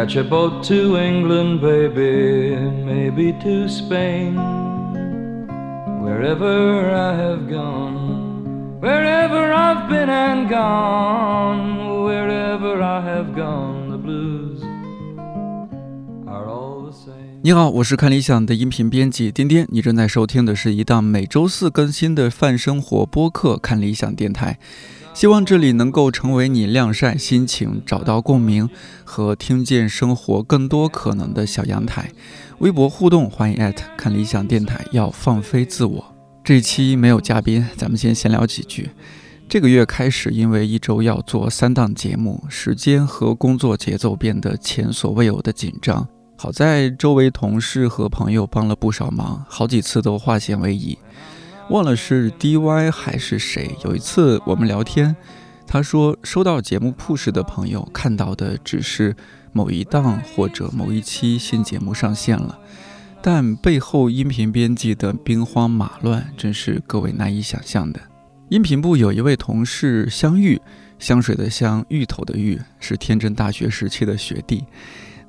Catch a boat to England, baby, maybe to Spain. Wherever I have gone, wherever I've been and gone, wherever I have gone, the blues are all the same. 你好，我是看理想的音频编辑颠颠，你正在收听的是一档每周四更新的泛生活播客《看理想电台》。希望这里能够成为你晾晒心情、找到共鸣和听见生活更多可能的小阳台。微博互动，欢迎艾特看理想电台。要放飞自我。这期没有嘉宾，咱们先闲聊几句。这个月开始，因为一周要做三档节目，时间和工作节奏变得前所未有的紧张。好在周围同事和朋友帮了不少忙，好几次都化险为夷。忘了是 DY 还是谁。有一次我们聊天，他说收到节目 push 的朋友看到的只是某一档或者某一期新节目上线了，但背后音频编辑的兵荒马乱真是各位难以想象的。音频部有一位同事香玉，香水的香，芋头的芋，是天真大学时期的学弟。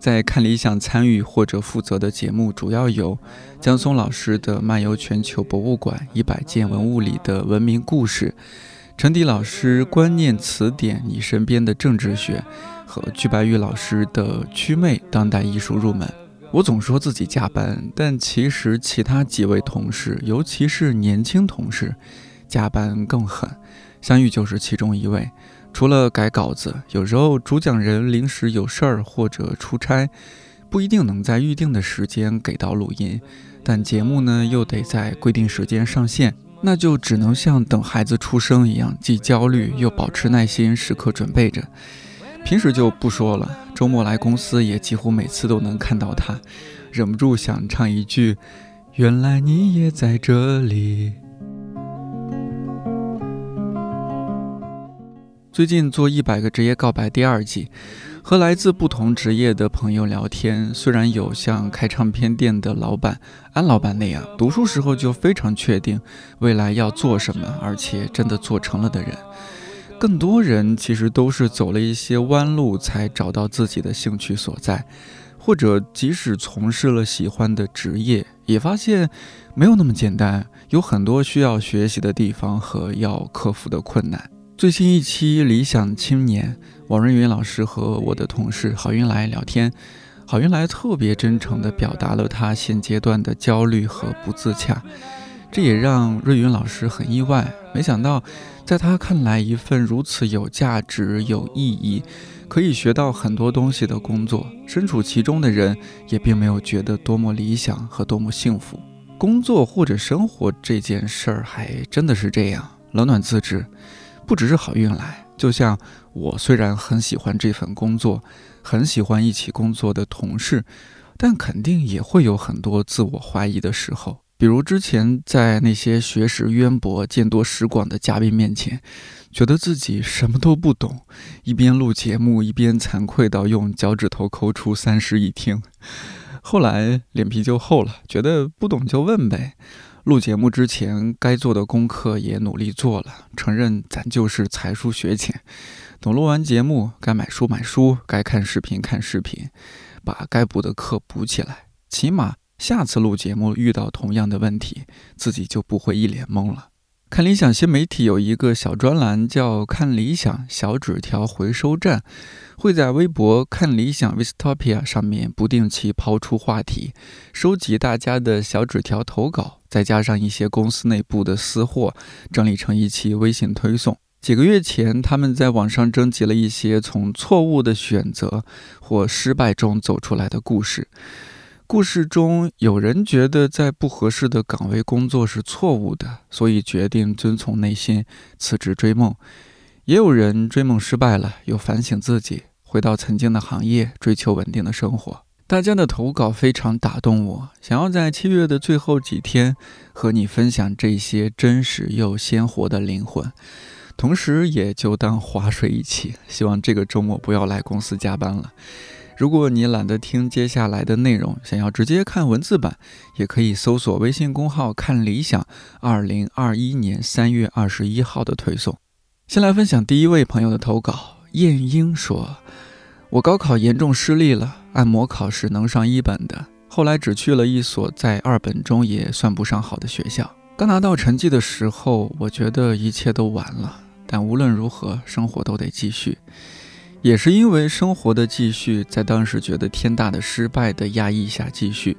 在看理想参与或者负责的节目，主要有江松老师的《漫游全球博物馆一百件文物里的文明故事》，陈迪老师《观念词典：你身边的政治学》，和鞠白玉老师的《曲魅当代艺术入门》。我总说自己加班，但其实其他几位同事，尤其是年轻同事，加班更狠。相遇就是其中一位。除了改稿子，有时候主讲人临时有事儿或者出差，不一定能在预定的时间给到录音，但节目呢又得在规定时间上线，那就只能像等孩子出生一样，既焦虑又保持耐心，时刻准备着。平时就不说了，周末来公司也几乎每次都能看到他，忍不住想唱一句：“原来你也在这里。”最近做一百个职业告白第二季，和来自不同职业的朋友聊天。虽然有像开唱片店的老板安老板那样，读书时候就非常确定未来要做什么，而且真的做成了的人，更多人其实都是走了一些弯路才找到自己的兴趣所在，或者即使从事了喜欢的职业，也发现没有那么简单，有很多需要学习的地方和要克服的困难。最新一期《理想青年》，王瑞云老师和我的同事郝云来聊天，郝云来特别真诚地表达了他现阶段的焦虑和不自洽，这也让瑞云老师很意外。没想到，在他看来，一份如此有价值、有意义、可以学到很多东西的工作，身处其中的人也并没有觉得多么理想和多么幸福。工作或者生活这件事儿，还真的是这样，冷暖自知。不只是好运来，就像我虽然很喜欢这份工作，很喜欢一起工作的同事，但肯定也会有很多自我怀疑的时候。比如之前在那些学识渊博、见多识广的嘉宾面前，觉得自己什么都不懂，一边录节目一边惭愧到用脚趾头抠出三室一厅。后来脸皮就厚了，觉得不懂就问呗。录节目之前，该做的功课也努力做了，承认咱就是才疏学浅。等录完节目，该买书买书，该看视频看视频，把该补的课补起来。起码下次录节目遇到同样的问题，自己就不会一脸懵了。看理想新媒体有一个小专栏，叫“看理想小纸条回收站”，会在微博“看理想 Vistopia” 上面不定期抛出话题，收集大家的小纸条投稿，再加上一些公司内部的私货，整理成一期微信推送。几个月前，他们在网上征集了一些从错误的选择或失败中走出来的故事。故事中有人觉得在不合适的岗位工作是错误的，所以决定遵从内心辞职追梦；也有人追梦失败了，又反省自己，回到曾经的行业，追求稳定的生活。大家的投稿非常打动我，想要在七月的最后几天和你分享这些真实又鲜活的灵魂，同时也就当划水一起。希望这个周末不要来公司加班了。如果你懒得听接下来的内容，想要直接看文字版，也可以搜索微信公号“看理想”。二零二一年三月二十一号的推送。先来分享第一位朋友的投稿。燕英说：“我高考严重失利了，按模考是能上一本的，后来只去了一所在二本中也算不上好的学校。刚拿到成绩的时候，我觉得一切都完了。但无论如何，生活都得继续。也是因为生活的继续，在当时觉得天大的失败的压抑下继续，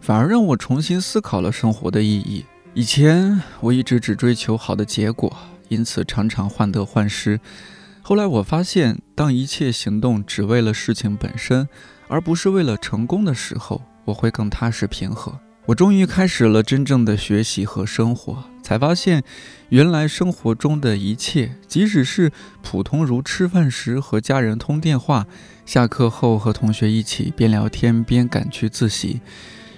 反而让我重新思考了生活的意义。以前我一直只追求好的结果，因此常常患得患失。后来我发现，当一切行动只为了事情本身，而不是为了成功的时候，我会更踏实平和。我终于开始了真正的学习和生活，才发现，原来生活中的一切，即使是普通如吃饭时和家人通电话，下课后和同学一起边聊天边赶去自习，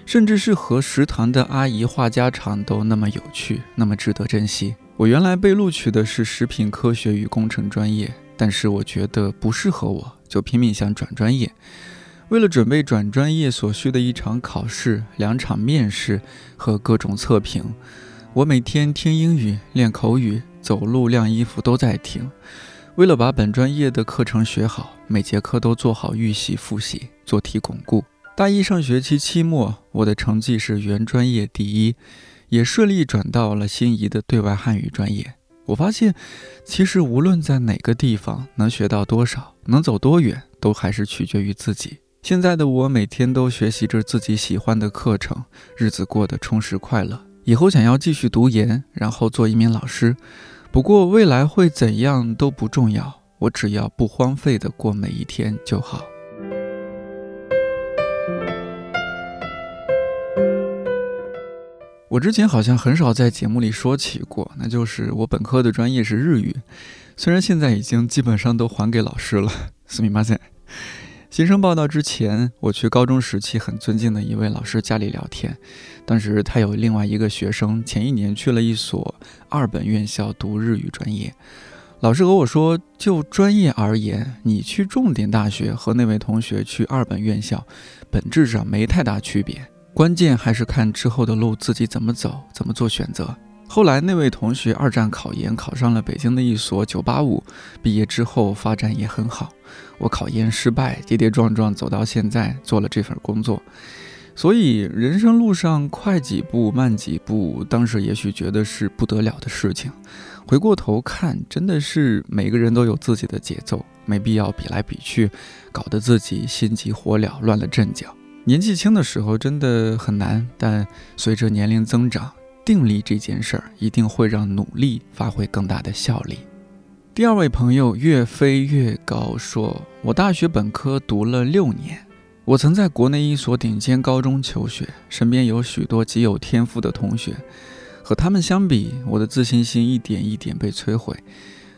甚至是和食堂的阿姨话家常，都那么有趣，那么值得珍惜。我原来被录取的是食品科学与工程专业，但是我觉得不适合我，就拼命想转专业。为了准备转专业所需的一场考试、两场面试和各种测评，我每天听英语、练口语、走路、晾衣服都在听。为了把本专业的课程学好，每节课都做好预习、复习、做题巩固。大一上学期期末，我的成绩是原专业第一。也顺利转到了心仪的对外汉语专业。我发现，其实无论在哪个地方，能学到多少，能走多远，都还是取决于自己。现在的我每天都学习着自己喜欢的课程，日子过得充实快乐。以后想要继续读研，然后做一名老师。不过未来会怎样都不重要，我只要不荒废的过每一天就好。我之前好像很少在节目里说起过，那就是我本科的专业是日语，虽然现在已经基本上都还给老师了。すみません。 新生报道之前，我去高中时期很尊敬的一位老师家里聊天，当时他有另外一个学生前一年去了一所二本院校读日语专业，老师和我说，就专业而言，你去重点大学和那位同学去二本院校，本质上没太大区别。关键还是看之后的路自己怎么走，怎么做选择。后来那位同学二战考研考上了北京的一所九八五，毕业之后发展也很好。我考研失败，跌跌撞撞走到现在，做了这份工作。所以人生路上快几步慢几步，当时也许觉得是不得了的事情。回过头看，真的是每个人都有自己的节奏，没必要比来比去，搞得自己心急火燎，乱了阵脚。年纪轻的时候真的很难，但随着年龄增长，定力这件事儿一定会让努力发挥更大的效力。第二位朋友越飞越高说：“我大学本科读了六年，我曾在国内一所顶尖高中求学，身边有许多极有天赋的同学，和他们相比，我的自信心一点一点被摧毁。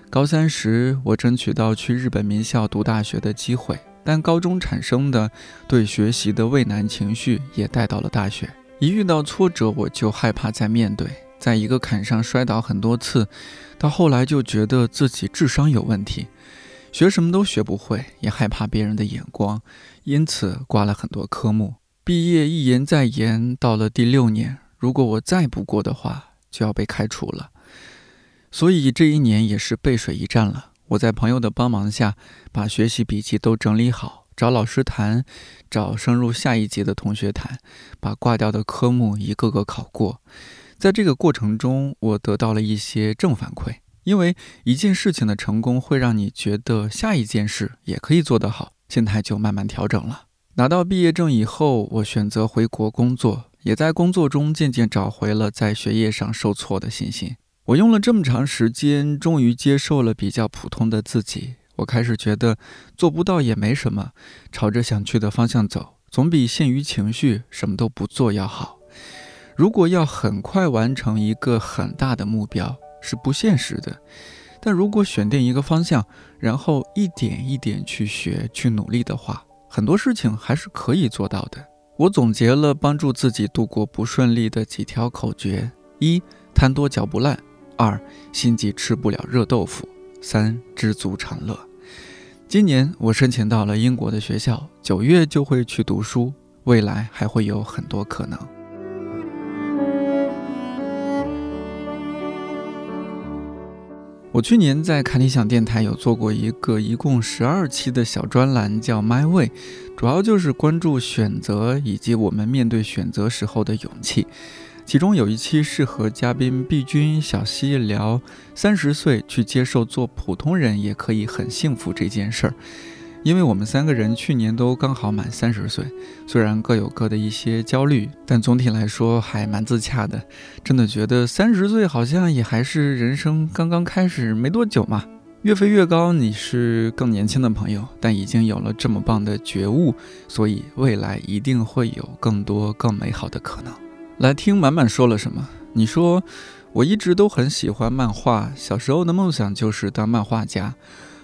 高三时，我争取到去日本名校读大学的机会。”但高中产生的对学习的畏难情绪也带到了大学。一遇到挫折，我就害怕再面对，在一个坎上摔倒很多次，到后来就觉得自己智商有问题，学什么都学不会，也害怕别人的眼光，因此挂了很多科目。毕业一延再延，到了第六年，如果我再不过的话，就要被开除了。所以这一年也是背水一战了。我在朋友的帮忙下，把学习笔记都整理好，找老师谈，找升入下一级的同学谈，把挂掉的科目一个个考过。在这个过程中，我得到了一些正反馈，因为一件事情的成功会让你觉得下一件事也可以做得好，心态就慢慢调整了。拿到毕业证以后，我选择回国工作，也在工作中渐渐找回了在学业上受挫的信心。我用了这么长时间，终于接受了比较普通的自己。我开始觉得做不到也没什么，朝着想去的方向走，总比陷于情绪什么都不做要好。如果要很快完成一个很大的目标是不现实的，但如果选定一个方向，然后一点一点去学、去努力的话，很多事情还是可以做到的。我总结了帮助自己度过不顺利的几条口诀：一，贪多嚼不烂。二心急吃不了热豆腐，三知足常乐。今年我申请到了英国的学校，九月就会去读书，未来还会有很多可能。我去年在看理想电台有做过一个一共十二期的小专栏，叫 My Way，主要就是关注选择以及我们面对选择时候的勇气。其中有一期是和嘉宾毕君、小溪聊三十岁去接受做普通人也可以很幸福这件事儿。因为我们三个人去年都刚好满三十岁，虽然各有各的一些焦虑，但总体来说还蛮自洽的。真的觉得三十岁好像也还是人生刚刚开始没多久嘛。越飞越高，你是更年轻的朋友，但已经有了这么棒的觉悟，所以未来一定会有更多更美好的可能。来听满满说了什么？你说我一直都很喜欢漫画，小时候的梦想就是当漫画家。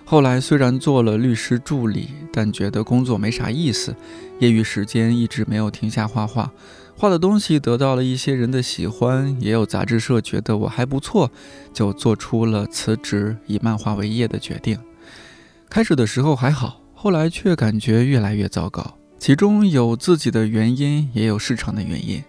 后来虽然做了律师助理，但觉得工作没啥意思，业余时间一直没有停下画画。画的东西得到了一些人的喜欢，也有杂志社觉得我还不错，就做出了辞职以漫画为业的决定。开始的时候还好，后来却感觉越来越糟糕。其中有自己的原因，也有市场的原因。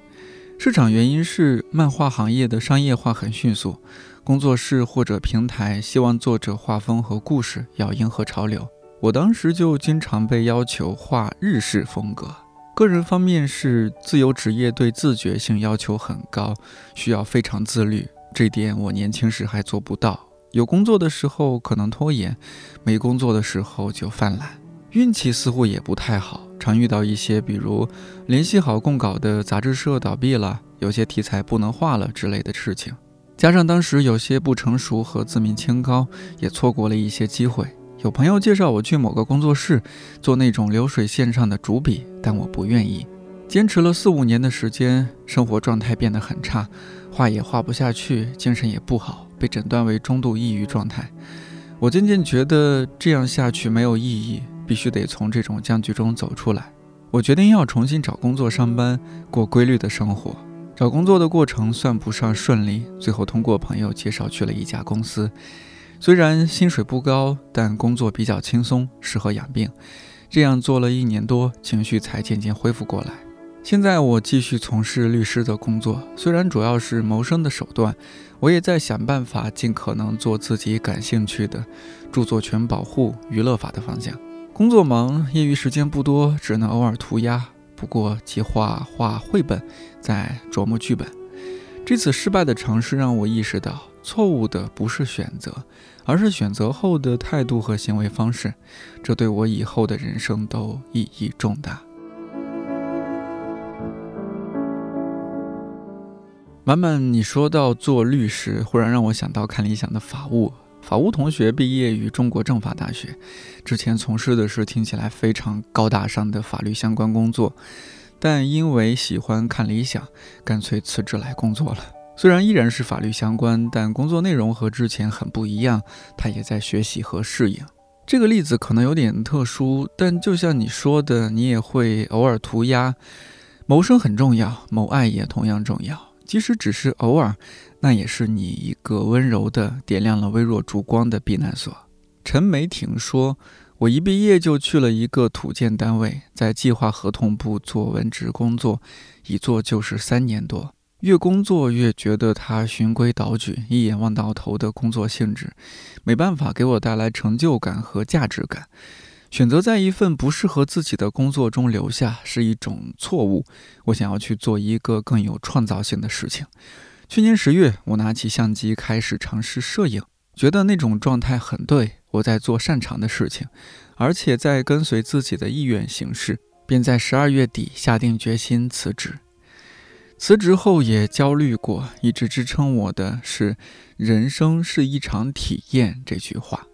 市场原因是漫画行业的商业化很迅速。工作室或者平台希望作者画风和故事要迎合潮流，我当时就经常被要求画日式风格。个人方面是自由职业，对自觉性要求很高，需要非常自律，这点我年轻时还做不到。有工作的时候可能拖延，没工作的时候就犯懒。运气似乎也不太好，常遇到一些比如联系好供稿的杂志社倒闭了，有些题材不能画了之类的事情。加上当时有些不成熟和自命清高，也错过了一些机会。有朋友介绍我去某个工作室做那种流水线上的主笔，但我不愿意。坚持了四五年的时间，生活状态变得很差，画也画不下去，精神也不好，被诊断为中度抑郁状态。我渐渐觉得这样下去没有意义，必须得从这种僵局中走出来。我决定要重新找工作上班，过规律的生活。找工作的过程算不上顺利，最后通过朋友介绍去了一家公司，虽然薪水不高，但工作比较轻松，适合养病。这样做了一年多，情绪才渐渐恢复过来。现在我继续从事律师的工作，虽然主要是谋生的手段，我也在想办法尽可能做自己感兴趣的著作权保护、娱乐法的方向。工作忙，业余时间不多，只能偶尔涂鸦。不过，计划画绘本，在琢磨剧本。这次失败的尝试让我意识到，错误的不是选择，而是选择后的态度和行为方式。这对我以后的人生都意义重大。满满，你说到做律师，忽然让我想到看理想的法务。法务同学毕业于中国政法大学，之前从事的是听起来非常高大上的法律相关工作，但因为喜欢看理想，干脆辞职来工作了。虽然依然是法律相关，但工作内容和之前很不一样，他也在学习和适应。这个例子可能有点特殊，但就像你说的，你也会偶尔涂鸦。谋生很重要，谋爱也同样重要，即使只是偶尔。那也是你一个温柔的点亮了微弱烛光的避难所。陈梅婷说：“我一毕业就去了一个土建单位，在计划合同部做文职工作，一做就是三年多。越工作越觉得他循规蹈矩、一眼望到头的工作性质，没办法给我带来成就感和价值感。选择在一份不适合自己的工作中留下是一种错误。我想要去做一个更有创造性的事情。”去年十月，我拿起相机开始尝试摄影，觉得那种状态很对，我在做擅长的事情，而且在跟随自己的意愿行事，便在十二月底下定决心辞职。辞职后也焦虑过，一直支撑我的是“人生是一场体验”这句话，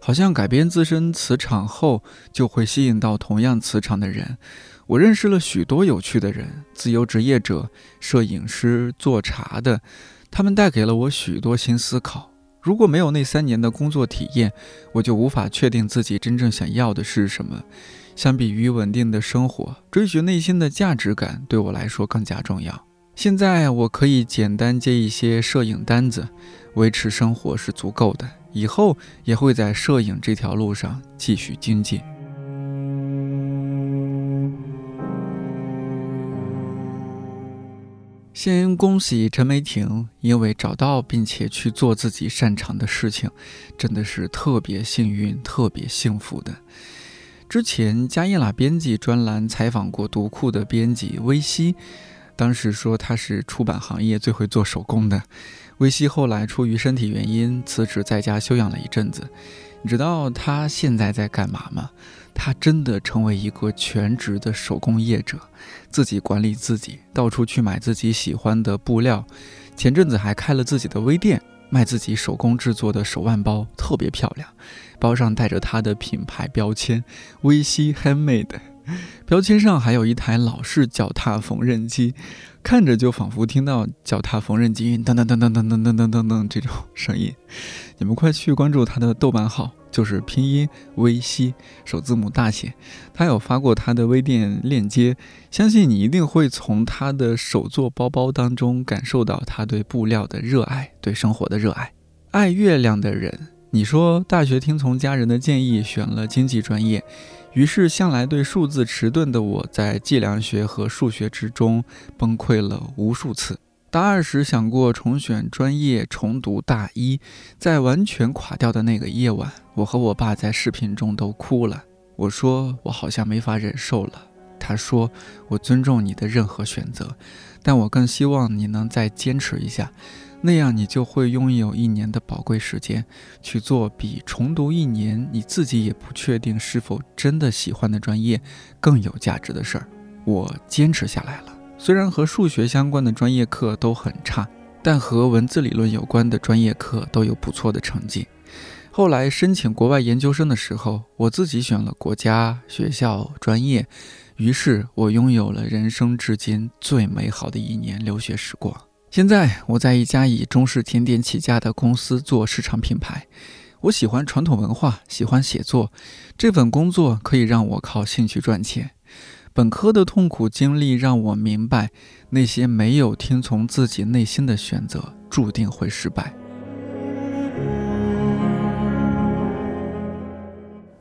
好像改变自身磁场后，就会吸引到同样磁场的人。我认识了许多有趣的人，自由职业者、摄影师、做茶的，他们带给了我许多新思考。如果没有那三年的工作体验，我就无法确定自己真正想要的是什么。相比于稳定的生活，追寻内心的价值感对我来说更加重要。现在我可以简单接一些摄影单子，维持生活是足够的。以后也会在摄影这条路上继续精进。先恭喜陈梅婷，因为找到并且去做自己擅长的事情，真的是特别幸运、特别幸福的。之前加叶拉编辑专栏采访过读库的编辑微西，当时说他是出版行业最会做手工的。微西后来出于身体原因辞职，在家休养了一阵子。你知道他现在在干嘛吗？他真的成为一个全职的手工业者，自己管理自己，到处去买自己喜欢的布料。前阵子还开了自己的微店，卖自己手工制作的手腕包，特别漂亮，包上带着他的品牌标签“微西 Handmade”，标签上还有一台老式脚踏缝纫机，看着就仿佛听到脚踏缝纫机噔噔噔噔噔噔噔噔噔噔这种声音。你们快去关注他的豆瓣号。就是拼音微西，首字母大写。他有发过他的微店链接，相信你一定会从他的手作包包当中感受到他对布料的热爱，对生活的热爱。爱月亮的人，你说大学听从家人的建议选了经济专业，于是向来对数字迟钝的我在计量学和数学之中崩溃了无数次。大二时想过重选专业，重读大一，在完全垮掉的那个夜晚，我和我爸在视频中都哭了。我说我好像没法忍受了。他说我尊重你的任何选择，但我更希望你能再坚持一下，那样你就会拥有一年的宝贵时间，去做比重读一年你自己也不确定是否真的喜欢的专业更有价值的事儿。我坚持下来了。虽然和数学相关的专业课都很差，但和文字理论有关的专业课都有不错的成绩。后来申请国外研究生的时候，我自己选了国家、学校、专业，于是我拥有了人生至今最美好的一年留学时光。现在我在一家以中式甜点起家的公司做市场品牌。我喜欢传统文化，喜欢写作，这份工作可以让我靠兴趣赚钱。本科的痛苦经历让我明白，那些没有听从自己内心的选择，注定会失败。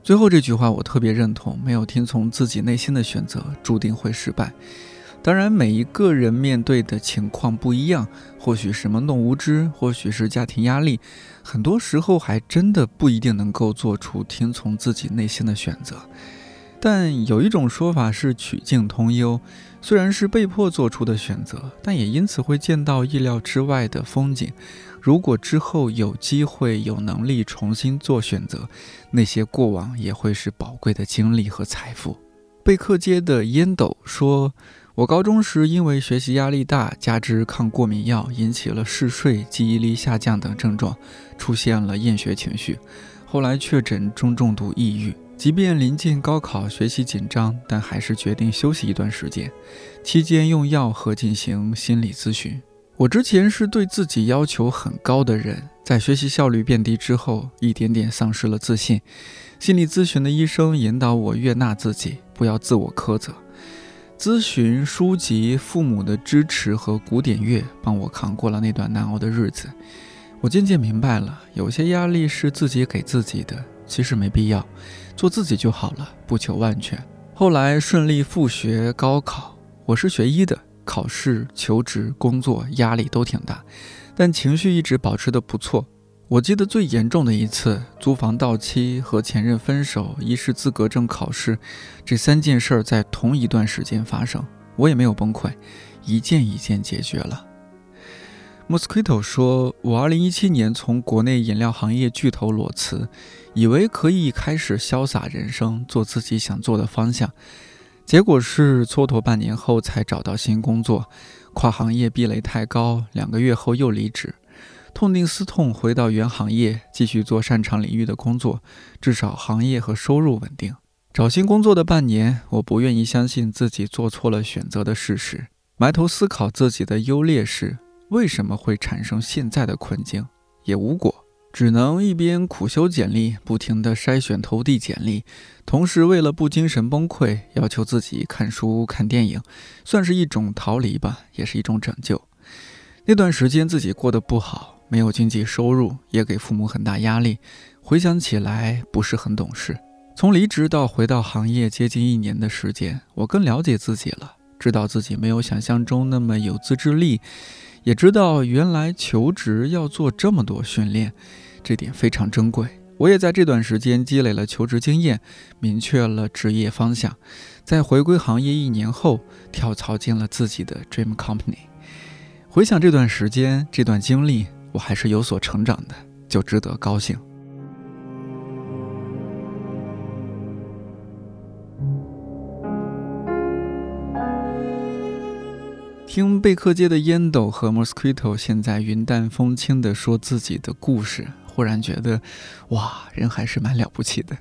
最后这句话我特别认同：没有听从自己内心的选择，注定会失败。当然，每一个人面对的情况不一样，或许是懵懂无知，或许是家庭压力，很多时候还真的不一定能够做出听从自己内心的选择。但有一种说法是曲径通幽，虽然是被迫做出的选择，但也因此会见到意料之外的风景。如果之后有机会、有能力重新做选择，那些过往也会是宝贵的经历和财富。贝克街的烟斗说：“我高中时因为学习压力大，加之抗过敏药，引起了嗜睡、记忆力下降等症状，出现了厌学情绪，后来确诊中重度抑郁。”即便临近高考，学习紧张，但还是决定休息一段时间。期间用药和进行心理咨询。我之前是对自己要求很高的人，在学习效率变低之后，一点点丧失了自信。心理咨询的医生引导我悦纳自己，不要自我苛责。咨询、书籍、父母的支持和古典乐，帮我扛过了那段难熬的日子。我渐渐明白了，有些压力是自己给自己的，其实没必要。做自己就好了，不求万全。后来顺利复学高考，我是学医的，考试、求职、工作压力都挺大，但情绪一直保持的不错。我记得最严重的一次，租房到期、和前任分手、医师资格证考试，这三件事儿在同一段时间发生，我也没有崩溃，一件一件解决了。Mosquito 说：“我2017年从国内饮料行业巨头裸辞，以为可以开始潇洒人生，做自己想做的方向。结果是蹉跎半年后才找到新工作，跨行业壁垒太高，两个月后又离职，痛定思痛回到原行业，继续做擅长领域的工作，至少行业和收入稳定。找新工作的半年，我不愿意相信自己做错了选择的事实，埋头思考自己的优劣势。”为什么会产生现在的困境？也无果，只能一边苦修简历，不停地筛选投递简历，同时为了不精神崩溃，要求自己看书、看电影，算是一种逃离吧，也是一种拯救。那段时间自己过得不好，没有经济收入，也给父母很大压力。回想起来，不是很懂事。从离职到回到行业接近一年的时间，我更了解自己了。知道自己没有想象中那么有自制力，也知道原来求职要做这么多训练，这点非常珍贵。我也在这段时间积累了求职经验，明确了职业方向，在回归行业一年后，跳槽进了自己的 dream company。回想这段时间、这段经历，我还是有所成长的，就值得高兴。听贝克街的烟斗和 Mosquito 现在云淡风轻地说自己的故事。忽然觉得，哇，人还是蛮了不起的。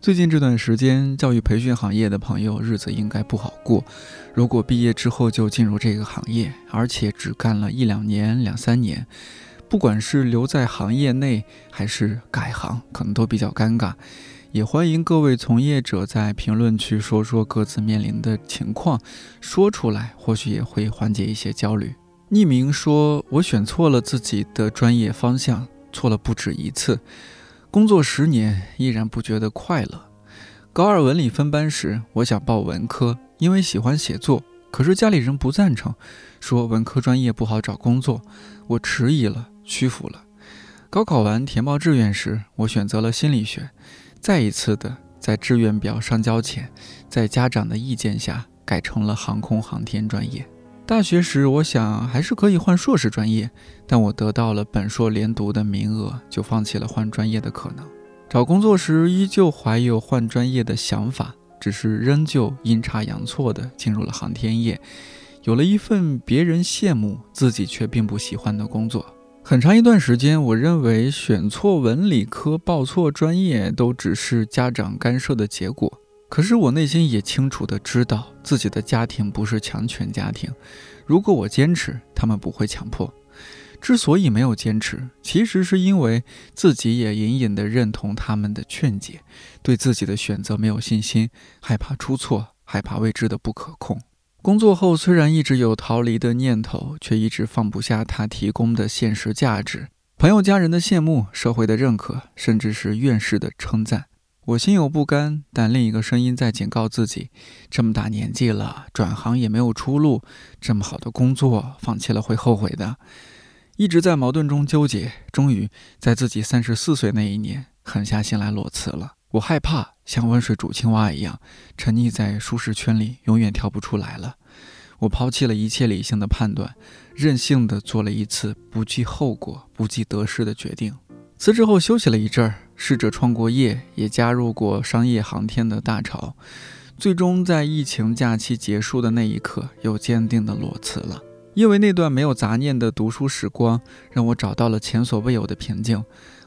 最近这段时间，教育培训行业的朋友日子应该不好过。如果毕业之后就进入这个行业，而且只干了一两年、两三年，不管是留在行业内还是改行，可能都比较尴尬。也欢迎各位从业者在评论区说说各自面临的情况，说出来或许也会缓解一些焦虑。匿名说：“我选错了自己的专业方向。”错了不止一次，工作十年依然不觉得快乐。高二文理分班时，我想报文科，因为喜欢写作，可是家里人不赞成，说文科专业不好找工作。我迟疑了，屈服了。高考完填报志愿时，我选择了心理学，再一次的在志愿表上交钱，在家长的意见下改成了航空航天专业。大学时，我想还是可以换硕士专业，但我得到了本硕连读的名额，就放弃了换专业的可能。找工作时，依旧怀有换专业的想法，只是仍旧阴差阳错地进入了航天业，有了一份别人羡慕、自己却并不喜欢的工作。很长一段时间，我认为选错文理科、报错专业都只是家长干涉的结果。可是我内心也清楚的知道，自己的家庭不是强权家庭。如果我坚持，他们不会强迫。之所以没有坚持，其实是因为自己也隐隐的认同他们的劝解，对自己的选择没有信心，害怕出错，害怕未知的不可控。工作后虽然一直有逃离的念头，却一直放不下他提供的现实价值，朋友家人的羡慕，社会的认可，甚至是院士的称赞。我心有不甘，但另一个声音在警告自己：这么大年纪了，转行也没有出路，这么好的工作放弃了会后悔的。一直在矛盾中纠结，终于在自己三十四岁那一年，狠下心来裸辞了。我害怕像温水煮青蛙一样，沉溺在舒适圈里，永远跳不出来了。我抛弃了一切理性的判断，任性的做了一次不计后果、不计得失的决定。辞职后休息了一阵儿，试着创过业，也加入过商业航天的大潮，最终在疫情假期结束的那一刻，又坚定的裸辞了。因为那段没有杂念的读书时光，让我找到了前所未有的平静。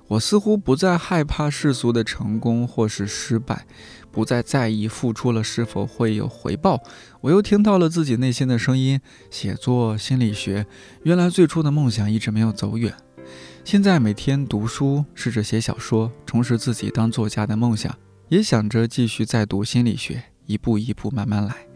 我似乎不再害怕世俗的成功或是失败，不再在意付出了是否会有回报。我又听到了自己内心的声音：写作、心理学，原来最初的梦想一直没有走远。现在每天读书，试着写小说，重拾自己当作家的梦想，也想着继续再读心理学，一步一步慢慢来。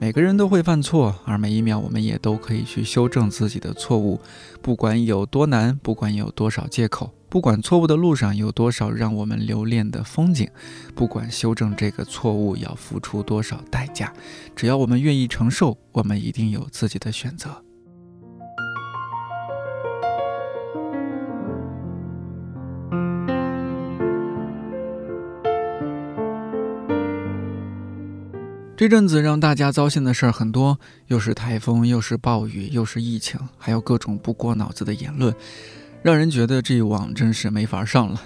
每个人都会犯错，而每一秒我们也都可以去修正自己的错误，不管有多难，不管有多少借口，不管错误的路上有多少让我们留恋的风景，不管修正这个错误要付出多少代价，只要我们愿意承受，我们一定有自己的选择。这阵子让大家糟心的事儿很多，又是台风，又是暴雨，又是疫情，还有各种不过脑子的言论，让人觉得这一网真是没法上了。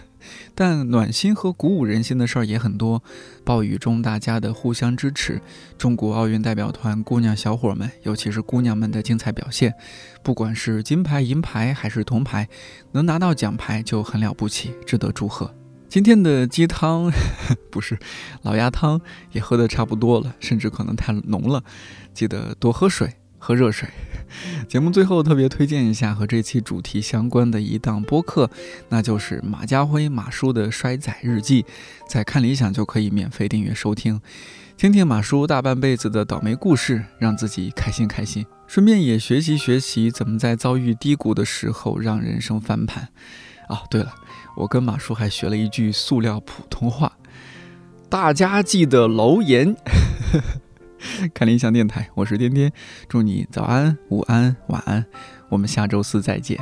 但暖心和鼓舞人心的事儿也很多。暴雨中大家的互相支持，中国奥运代表团姑娘小伙们，尤其是姑娘们的精彩表现，不管是金牌、银牌还是铜牌，能拿到奖牌就很了不起，值得祝贺。今天的鸡汤 不是老鸭汤，也喝的差不多了，甚至可能太浓了。记得多喝水，喝热水。节目最后特别推荐一下和这期主题相关的一档播客，那就是马家辉马叔的《衰仔日记》，在看理想就可以免费订阅收听，听听马叔大半辈子的倒霉故事，让自己开心开心，顺便也学习学习怎么在遭遇低谷的时候让人生翻盘。哦，对了。我跟马叔还学了一句塑料普通话，大家记得留言。看理想电台，我是颠颠，祝你早安、午安、晚安，我们下周四再见。